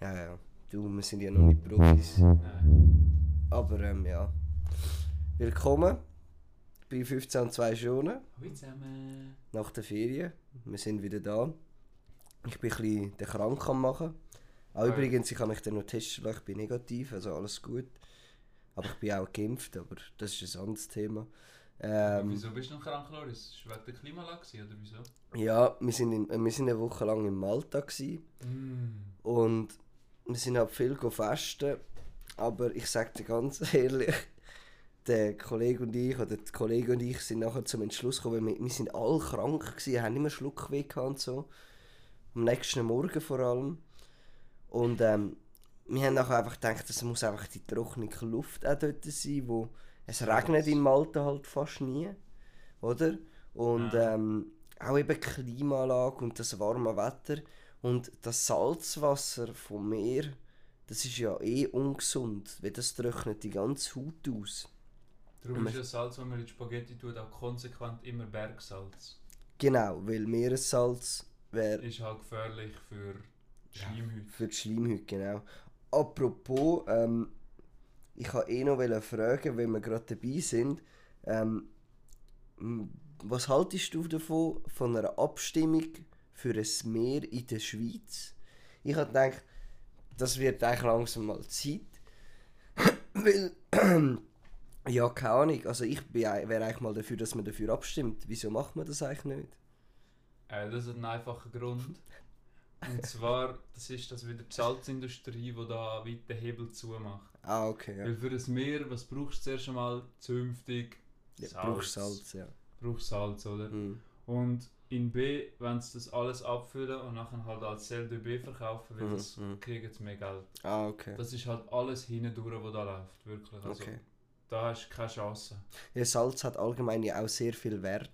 Ja, ja. Du, wir sind ja noch nicht Profis. Nein. Aber ähm, ja. Willkommen bei 15 und 2 Stunden Hallo zusammen. nach der Ferien. Wir sind wieder da. Ich bin ein bisschen den krank am machen. Auch übrigens, ich habe mich dann noch testen lassen, ich bin negativ, also alles gut. Aber ich bin auch geimpft, aber das ist ein anderes Thema. Ähm, wieso bist du noch krank, Loris? Ist wegen der Klimalage oder wieso? ja, wir sind, in, wir sind eine Woche lang in Malta gewesen. und wir sind halt viel festen. Aber ich sage dir ganz ehrlich, der Kollege und ich, oder die Kollege und ich sind nachher zum Entschluss gekommen, weil wir, wir sind alle krank gewesen, haben immer Schluckweh gehabt und so. Am nächsten Morgen vor allem. Und ähm, wir haben nachher einfach gedacht, es muss einfach die trockene Luft auch dort sein, wo es regnet in Malta halt fast nie, oder? Und Ja. ähm, auch eben Klimaanlage und das warme Wetter und das Salzwasser vom Meer, das ist ja eh ungesund, weil das trocknet die ganze Haut aus. Darum ist das Salz, das man in Spaghetti tut, auch konsequent immer Bergsalz. Genau, weil Meeressalz wäre Ist halt gefährlich für die. Schleimhäute. für die Schleimhaut, genau. Apropos, ähm, ich wollte eh noch fragen, wenn wir gerade dabei sind, ähm, was haltest du davon, von einer Abstimmung für ein Meer in der Schweiz? Ich habe gedacht, das wird eigentlich langsam mal Zeit. Weil, ja, keine Ahnung, also ich wäre eigentlich mal dafür, dass man dafür abstimmt. Wieso macht man das eigentlich nicht? Äh, das hat einen einfachen Grund. Und zwar, das ist das wieder die Salzindustrie, die da weit den Hebel zumacht. Ah, okay, ja. Weil für ein Meer, was brauchst du zuerst einmal? Zünftig, ja Salz. brauchst Salz, ja. brauchst Salz, oder? Hm. Und in B, wenn sie das alles abfüllen und nachher halt als Cell de B verkaufen, weil Mhm, das mhm. kriegen sie mehr Geld. Ah, okay. Das ist halt alles hindurch, was da läuft, wirklich. Also, Okay. Da hast du keine Chance. Ja, Salz hat allgemein ja auch sehr viel Wert.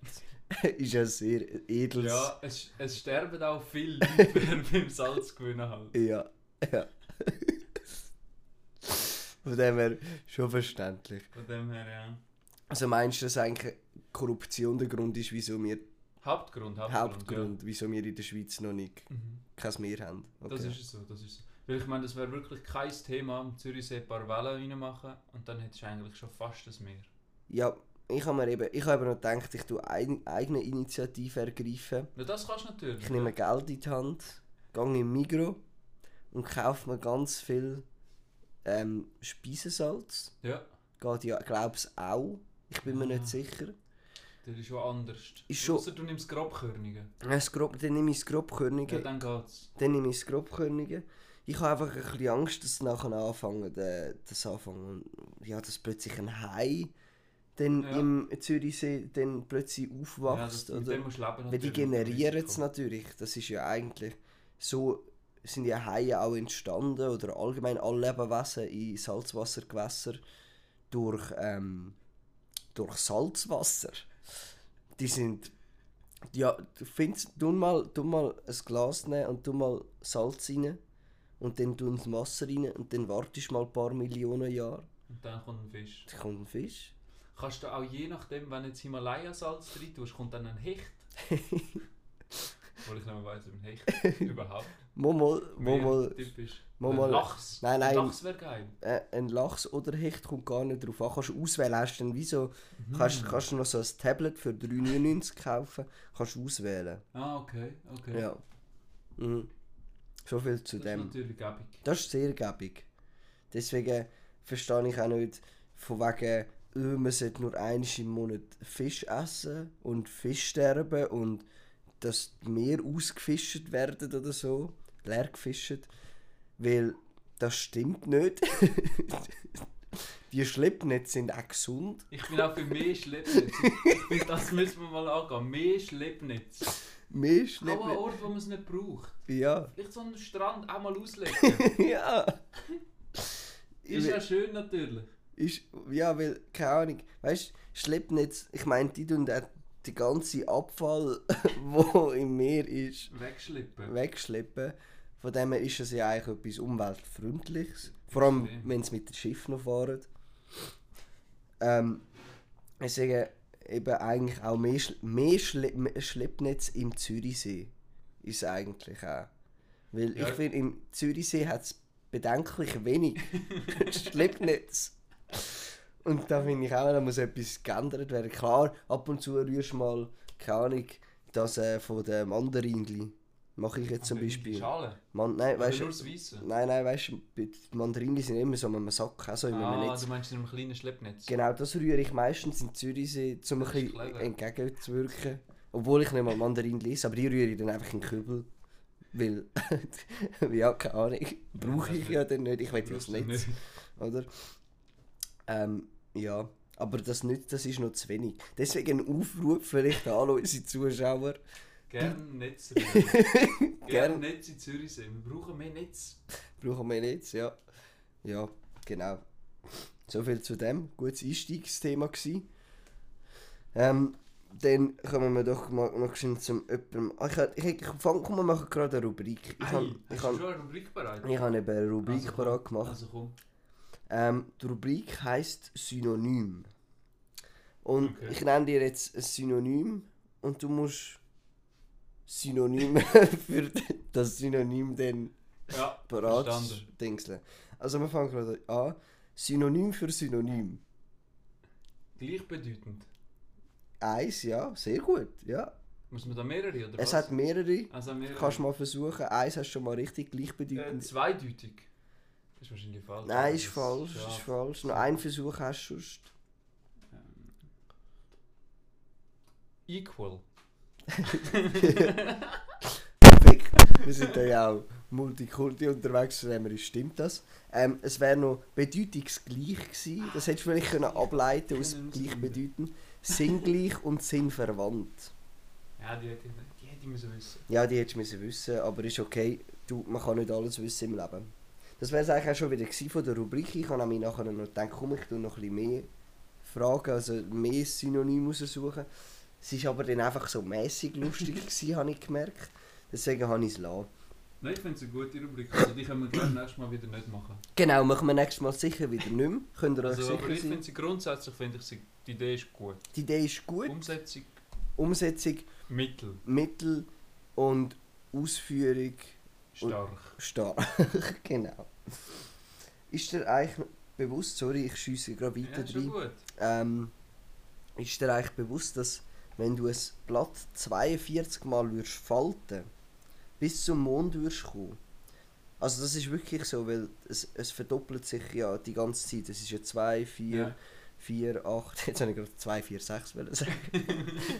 ist ja sehr edles. Ja, es, es sterben auch viele Leute, beim Salz gewinnen halt. Ja. ja. Von dem her schon verständlich. Von dem her, ja. Also meinst du, dass eigentlich Korruption der Grund ist, wieso wir Hauptgrund, Hauptgrund. Hauptgrund, wieso wir in der Schweiz noch nicht Ja. Mhm. kein Meer haben? Okay. Das ist es so, das ist so. Weil ich meine, das wäre wirklich kein Thema, am Zürichsee ein paar Wellen reinmachen und dann hättest du eigentlich schon fast das Meer. Ja, ich habe mir eben, ich habe noch gedacht, ich tue ein, eigene Initiative ergreifen. Ja, das kannst du natürlich. Ich nehme Geld in die Hand, gehe in Migro und kaufe mir ganz viel ähm, Speisesalz. Ja, Geht ja, glaub's auch. Ich bin mir Ah. nicht sicher. Das ist schon anders. Ist schon- Ausser du nimmst Grobkörnige. Das Grob, dann nehme ich Grobkörnige. Ja, dann geht's. Dann nehme ich Grobkörnige. Ich habe einfach ein bisschen Angst, dass nachher anfangen, äh, das anfangen, ja, dass plötzlich ein Hai dann Ja. im Zürichsee dann plötzlich Ja, aufwächst. das, mit oder? leben Weil die generieren es natürlich. Das ist ja eigentlich so sind ja Haie auch entstanden oder allgemein alle Lebewesen in Salzwassergewässer durch, ähm, durch Salzwasser. Die sind ja, du findest, tu mal, tu mal ein Glas nehmen und tu mal Salz rein und dann tu ins Wasser rein und dann wartest mal ein paar Millionen Jahre, Und dann kommt ein Fisch. dann kommt ein Fisch. Kannst du auch je nachdem, wenn du jetzt Himalaya-Salz rein tust, kommt dann ein Hecht. Obwohl ich nicht mehr weiss, ob ein Hecht überhaupt Mehr mal typisch. mal- Lachs. Nein, nein. Lachs wäre geil. äh, ein Lachs oder Hecht kommt gar nicht drauf an. Kannst du auswählen, hast du dann wie so, Mhm. kannst, kannst du noch so ein Tablet für 3,99 kaufen, kannst du auswählen. Ah, okay, okay. Ja. Mhm. So viel zu das dem. ist natürlich gäbig. Das ist sehr gäbig. Deswegen verstehe ich auch nicht, von wegen, äh, man sollte nur einmal im Monat Fisch essen und Fisch sterben und dass Meer ausgefischt werden oder so, leer gefischt, weil das stimmt nicht. Die Schleppnetze sind auch gesund. Ich bin auch für mehr Schleppnetz. Ich finde, das müssen wir mal angehen. Mehr Schleppnetz. Mehr Auch ein Schleppnetze. Ort, wo man es nicht braucht. Ja, Vielleicht so einen Strand auch mal auslegen. ja. Ist ja schön natürlich. Ist, ja, weil, keine Ahnung, weißt du, Schleppnetz, ich meine, die tun auch den ganzen Abfall, wo im Meer ist, Wegschleppen. wegschleppen. Von dem her ist es ja eigentlich etwas Umweltfreundliches. Vor allem, wenn sie mit dem Schiff noch fahren. Ähm, deswegen eben eigentlich auch mehr, Schle mehr Schle mehr Schleppnetz im Zürichsee. Ist eigentlich auch. Weil Ja. ich finde, im Zürichsee hat es bedenklich wenig Schleppnetz. Und da finde ich auch, da muss etwas geändert werden. Klar, ab und zu rührst du mal, keine Ahnung, das äh, von den Mandarinli. Mache ich jetzt zum die Beispiel. Schale. Man, nein, Weißt nur das Weisse. nein, nein, weißt du, die Mandarinli sind immer so in einem Sack, auch so in einem Ah, Netz. du meinst in einem kleinen Schleppnetz? Genau, das rühre ich meistens in Zürichsee, um ein bisschen entgegenzuwirken. Obwohl ich nicht mal Mandarin lese, aber die rühre ich dann einfach in den Kübel. Weil, ja, keine Ahnung, brauche ich ja dann nicht, ich will ja das Netz, oder? Ähm, ja, aber das nicht, das ist noch zu wenig. Deswegen ein Aufruf vielleicht an alle unsere Zuschauer. Gerne Netz. Gerne Gern. Netz in Zürichsee. Wir brauchen mehr Netz. Brauchen wir Netz, ja. Ja, genau. So viel zu dem. Gutes Einstiegsthema gsi. Ähm, dann kommen wir doch mal noch schnell zum jemandem. Ah, Ich, hab- ich, ich fang, komm, wir machen gerade eine Rubrik. Ich Ei, habe ich hast hab, du schon eine Rubrik bereit? ich hab eben eine Rubrik Also parat gemacht. Also komm. Ähm, die Rubrik heisst Synonym. Und Okay. ich nenne dir jetzt ein Synonym und du musst Synonym für das Synonym dann Ja, parat dingseln. Also wir fangen gerade an. Synonym für Synonym. Gleichbedeutend. Eins, ja, sehr gut, ja. Muss man da mehrere oder Es was? hat mehrere. also mehrere. Kannst du mal versuchen. Eins hast du schon mal richtig äh, gleichbedeutend. zweideutig. Das ist wahrscheinlich falsch. Nein, ist falsch, ist falsch. Noch einen Versuch hast du sonst. Ähm, Equal. Perfekt. Wir sind da ja auch Multikulti unterwegs, von dem stimmt das. Ähm, es wäre noch bedeutungsgleich gewesen. Das hättest du vielleicht können ableiten aus Können gleichbedeutend. Sinngleich und sinnverwandt. Ja, die hätte, ich- die hätte ich müssen wissen. Ja, die hättest du müssen wissen, aber ist okay. Du, man kann nicht alles wissen im Leben. Das wäre es eigentlich auch schon wieder von der Rubrik. Ich habe nämlich nachher noch gedacht, komm, ich tue noch ein bisschen mehr Fragen, also mehr Synonyme raussuchen. Es ist aber dann einfach so mäßig lustig gewesen, habe ich gemerkt. Deswegen habe ich es lassen. Nein, ich finde es eine gute Rubrik. Also die können wir glaube nächstes Mal wieder nicht machen. Genau, machen wir nächstes Mal sicher wieder nicht mehr. Könnt ihr euch Also, aber sicher ich finde sie grundsätzlich finde ich sie, die Idee ist gut. Die Idee ist gut. Umsetzung Umsetzung, Mittel Mittel und Ausführung stark. stark. genau. Ist dir eigentlich bewusst, sorry, ich schiesse gerade Ja, weiter schon rein. Ähm, ist dir eigentlich bewusst, dass wenn du ein Blatt 42 Mal würdest falten, bis zum Mond würdest kommen? Also das ist wirklich so, weil es, es verdoppelt sich ja die ganze Zeit. Es ist ja 2, 4, Ja. 4, 8, jetzt habe ich gerade 2, 4, 6 wollen sagen.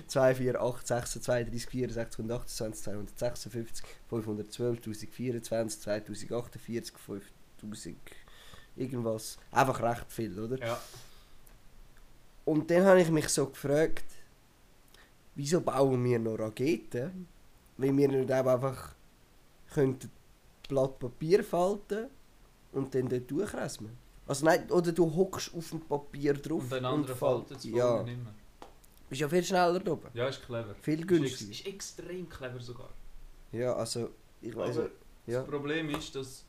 2, 4, 8, 6, 32, 64, 128, 256, 512, 1024, 2048, 5000, irgendwas. Einfach recht viel, oder? Ja. Und dann habe ich mich so gefragt, wieso bauen wir noch Raketen? Wenn wir nicht einfach könnten Blatt Papier falten und dann dort durchresmen. Also nein, oder du hockst auf dem Papier drauf Und ein anderer fall- faltet es Ja, nicht mehr. bist ja viel schneller da oben. Ja, ist clever. Viel Ist, ex günstiger. ist extrem clever sogar. Ja, also ich weiß Aber ja. das Problem ist, dass,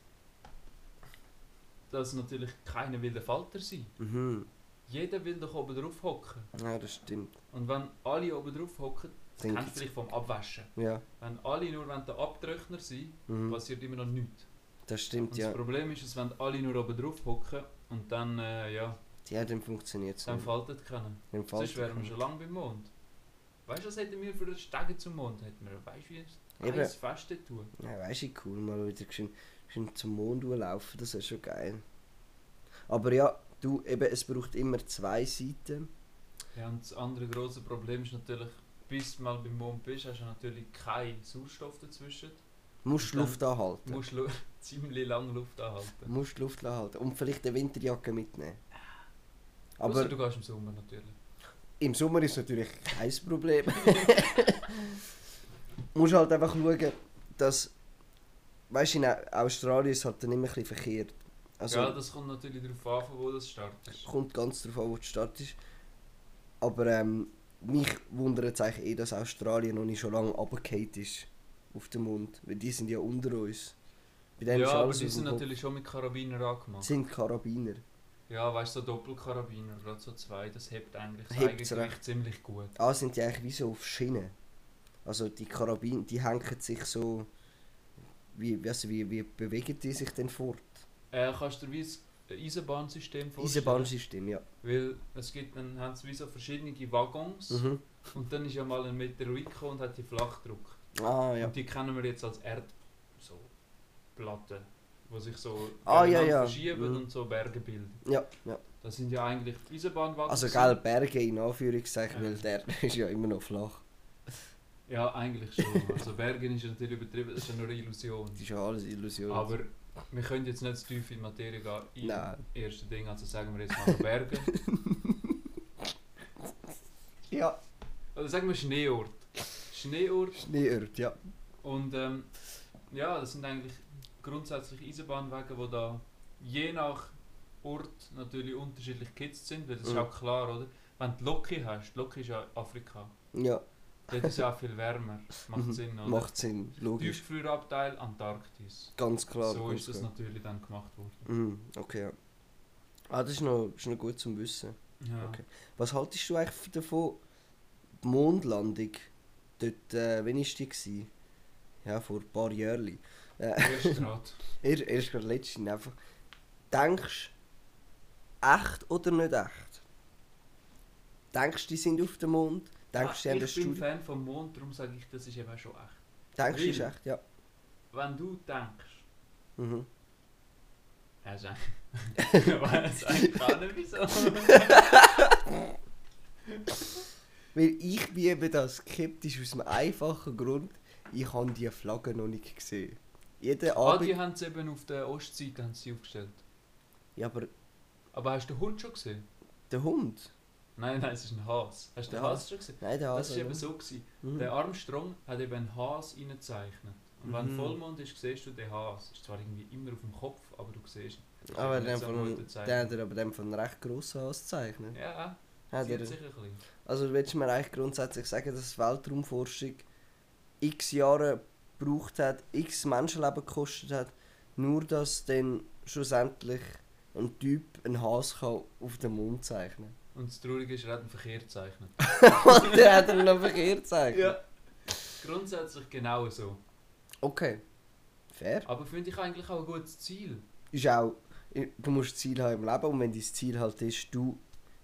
dass natürlich keiner will der Falter sein. Mhm. Jeder will doch oben drauf hocken. Ja, das stimmt. Und wenn alle oben drauf hocken, das Denke kennst du ich. vielleicht vom Abwaschen. Ja. Wenn alle nur wenn der Abtrockner sind, Mhm. passiert immer noch nichts. Das stimmt, Und ja. das Problem ist, dass wenn alle nur oben drauf hocken und dann, äh, ja, Ja, dann funktioniert es dann faltet keiner. Dann Sonst faltet wären wir schon lange beim Mond. Weißt du, was hätten wir für einen Stege zum Mond? Hätten wir, weißt du, wie ein fest tun. Ja, weißt du, cool, mal wieder schön zum Mond laufen, das ist schon geil. Aber ja, du, eben, es braucht immer zwei Seiten. Ja, und das andere große Problem ist natürlich, bis du mal beim Mond bist, hast du natürlich keinen Sauerstoff dazwischen. Du musst Dann Luft anhalten. Du musst lu ziemlich lange Luft anhalten. Du musst Luft anhalten. Und vielleicht eine Winterjacke mitnehmen. Aber Aber du gehst im Sommer natürlich. im Sommer ist natürlich kein Problem. Du musst halt einfach schauen, dass. Weißt du, in Australien ist es halt dann immer ein bisschen verkehrt. Also, ja, das kommt natürlich darauf an, von wo das startet. kommt ganz darauf an, wo du startest. Aber ähm, mich wundert es eigentlich eh, dass Australien noch nicht schon lange runtergefallen ist auf den Mond. Weil die sind ja unter uns. Ja, aber die dem sind natürlich schon mit Karabiner angemacht. sind Karabiner. Ja, weißt du, so Doppelkarabiner, gerade so zwei, das hebt eigentlich das Eigengewicht ziemlich gut. Ah, sind die eigentlich wie so auf Schienen. Also die Karabiner, die hängen sich so wie, also wie, wie bewegen die sich denn fort? Äh, kannst du dir wie ein Eisenbahnsystem vorstellen? Eisenbahnsystem, ja. Weil es gibt, dann haben sie wie so verschiedene Waggons Mhm. und dann ist ja mal ein Meteorit gekommen und hat die Flachdruck. Ah, ja. Und die kennen wir jetzt als Erd... so... Platten, die sich so Ah, ja, ja. verschieben Mhm. und so Berge bilden. Ja, ja. Das sind ja eigentlich Eisenbahnwaggons. Also, gell, Berge in Anführungszeichen, Ja. weil der ist ja immer noch flach. Ja, eigentlich schon. Also Bergen ist natürlich übertrieben, das ist ja nur eine Illusion. Das ist ja alles Illusion. Aber wir können jetzt nicht zu tief in die Materie gehen. Im Nein. ersten Ding, also sagen wir jetzt mal Berge. Ja. Oder sagen wir Schneeort. Schneeort Schneeort, ja. und ähm, ja, das sind eigentlich grundsätzlich Eisenbahnwege, die da je nach Ort natürlich unterschiedlich gekitzt sind, weil das ist Mhm. auch klar, oder? Wenn du Loki hast, Loki ist ja Afrika, Ja, dort ist es auch viel wärmer. Macht Mhm. Sinn, oder? macht Sinn, logisch. Tiefgefrierabteil Antarktis. Ganz klar. so ganz ist das klar. natürlich dann gemacht worden. Mhm, okay, ja. Ah, das ist noch, ist noch gut zum Wissen. Ja. Okay. Was haltest du eigentlich davon? Die Mondlandung, dort, äh, wann war die? Gewesen? Ja, vor ein paar Jahren. Äh, Erst gerade. erst, erst gerade letztens einfach. Denkst du, echt oder nicht echt? Denkst du, die sind auf dem Mond? Denkst du, haben das ich bin Studio? Fan vom Mond, darum sage ich, das ist eben schon echt. Denkst du, ist echt? Ja. Wenn du denkst, Mhm. ja. Ich weiß eigentlich gar nicht wieso. Weil ich bin eben da skeptisch aus einem einfachen Grund, ich habe die Flagge noch nicht gesehen. Jeden Ah, Abend... die haben sie eben auf der Ostseite haben sie aufgestellt. Ja, aber Aber hast du den Hund schon gesehen? der Hund? Nein, nein, es ist ein Has. Hast du den Der Has schon gesehen? Nein, der Das Hase. war eben so. Gewesen. Mhm. Der Armstrong hat eben einen Has reingezeichnet. Und wenn Mhm. Vollmond ist, siehst du den Has. Ist zwar irgendwie immer auf dem Kopf, aber du siehst ihn. Das Aber eben der, so von, der hat er aber dem von einem recht grossen Hase gezeichnet. Ja, Hat er, sich ein bisschen. also willst du mir eigentlich grundsätzlich sagen, dass Weltraumforschung x Jahre gebraucht hat, x Menschenleben gekostet hat, nur dass dann schlussendlich ein Typ einen Hase kann auf den Mond zeichnen Und das Traurige ist, er hat einen Verkehr gezeichnet. Und der hat er noch verkehrt gezeichnet. Grundsätzlich genau so. Okay. Fair. Aber finde ich eigentlich auch ein gutes Ziel. Ist auch, du musst Ziel haben im Leben und wenn dein Ziel halt ist, du,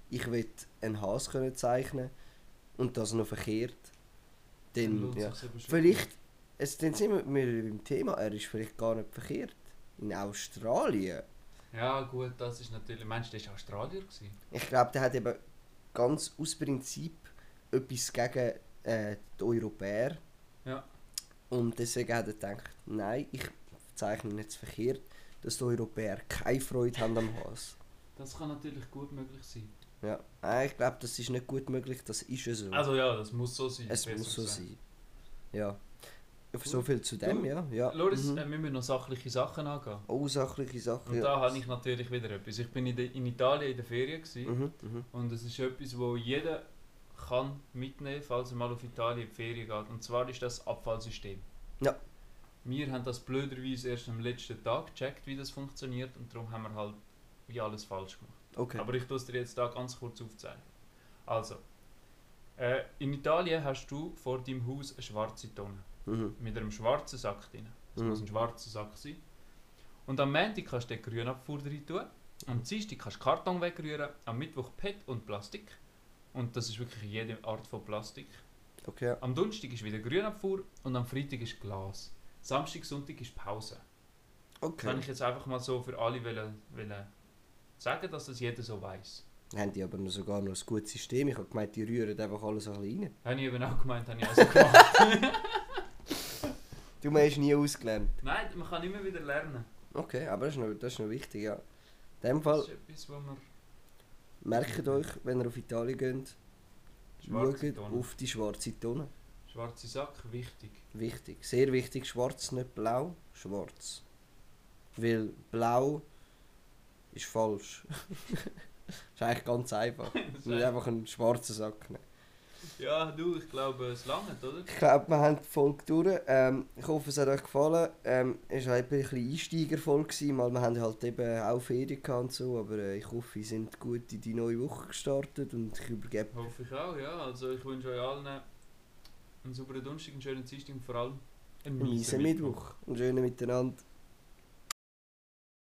ich will einen Hase können zeichnen und das noch verkehrt, dann, lohnt ja. Vielleicht, es, dann sind wir wir beim Thema, er ist vielleicht gar nicht verkehrt. In Australien. Ja gut, das ist natürlich... Meinst du, der war Australier? Gewesen? Ich glaube, der hat eben ganz aus Prinzip etwas gegen äh, die Europäer. Ja. Und deswegen hat er gedacht, nein, ich zeichne nicht verkehrt, dass die Europäer keine Freude haben am Hase. Das kann natürlich gut möglich sein. Ja, Nein, ich glaube, das ist nicht gut möglich, das ist ja so. Also ja, das muss so sein. es muss so gesagt. sein. Ja. So viel zu dem, Du, ja. ja. Loris, mhm. äh, wir müssen noch sachliche Sachen angehen. Oh, sachliche Sachen. Und ja. da habe ich natürlich wieder etwas. Ich bin in, de, in Italien in der Ferien gewesen, Mhm, mhm. und es ist etwas, wo jeder kann mitnehmen, falls er mal auf Italien in die Ferien geht. Und zwar ist das Abfallsystem. Ja. Wir haben das blöderweise erst am letzten Tag gecheckt, wie das funktioniert, und darum haben wir halt wie alles falsch gemacht. Okay. Aber ich tue es dir jetzt da ganz kurz aufzeigen. Also, äh, in Italien hast du vor deinem Haus eine schwarze Tonne Mhm. mit einem schwarzen Sack drin. Es Mhm. muss ein schwarzer Sack sein. Und am Montag kannst du den Grünabfuhr rein tun. Am Dienstag kannst du Karton wegrühren. Am Mittwoch PET und Plastik. Und das ist wirklich jede Art von Plastik. Okay. Am Donnerstag ist wieder Grünabfuhr und am Freitag ist Glas. Samstag, Sonntag ist Pause. Okay. Kann ich jetzt einfach mal so für alle wollen, wollen sagen, dass das jeder so weiß. Haben die aber noch sogar noch ein gutes System. Ich habe gemeint, die rühren einfach alles ein bisschen rein. Habe ich eben auch gemeint, habe ich also gemacht. Du hast nie ausgelernt. Nein, man kann immer wieder lernen. Okay, aber das ist noch, das ist noch wichtig, ja. In dem Das Fall, ist etwas, wo man... merkt euch, wenn ihr auf Italien geht, schaut auf die schwarze Tonne. Schwarze Sack, wichtig. Wichtig. Sehr wichtig. Schwarz, nicht blau. Schwarz. Weil blau ist falsch. ist eigentlich ganz einfach. Du musst einfach einen schwarzen Sack nehmen. Ja, du, ich glaube, es langt, oder? Ich glaube, wir haben die Folge durch. Ähm, ich hoffe, es hat euch gefallen. Ähm, es war halt ein bisschen Einsteigerfolge, weil wir haben halt eben auch Ferien gehabt und so. Aber äh, ich hoffe, ihr sind gut in die neue Woche gestartet und ich übergebe... Hoffe ich auch, ja. Also ich wünsche euch allen einen sauberen Donnerstag, einen schönen Dienstag und vor allem Ein Ein miesen Mittwoch. Und schönen miteinander.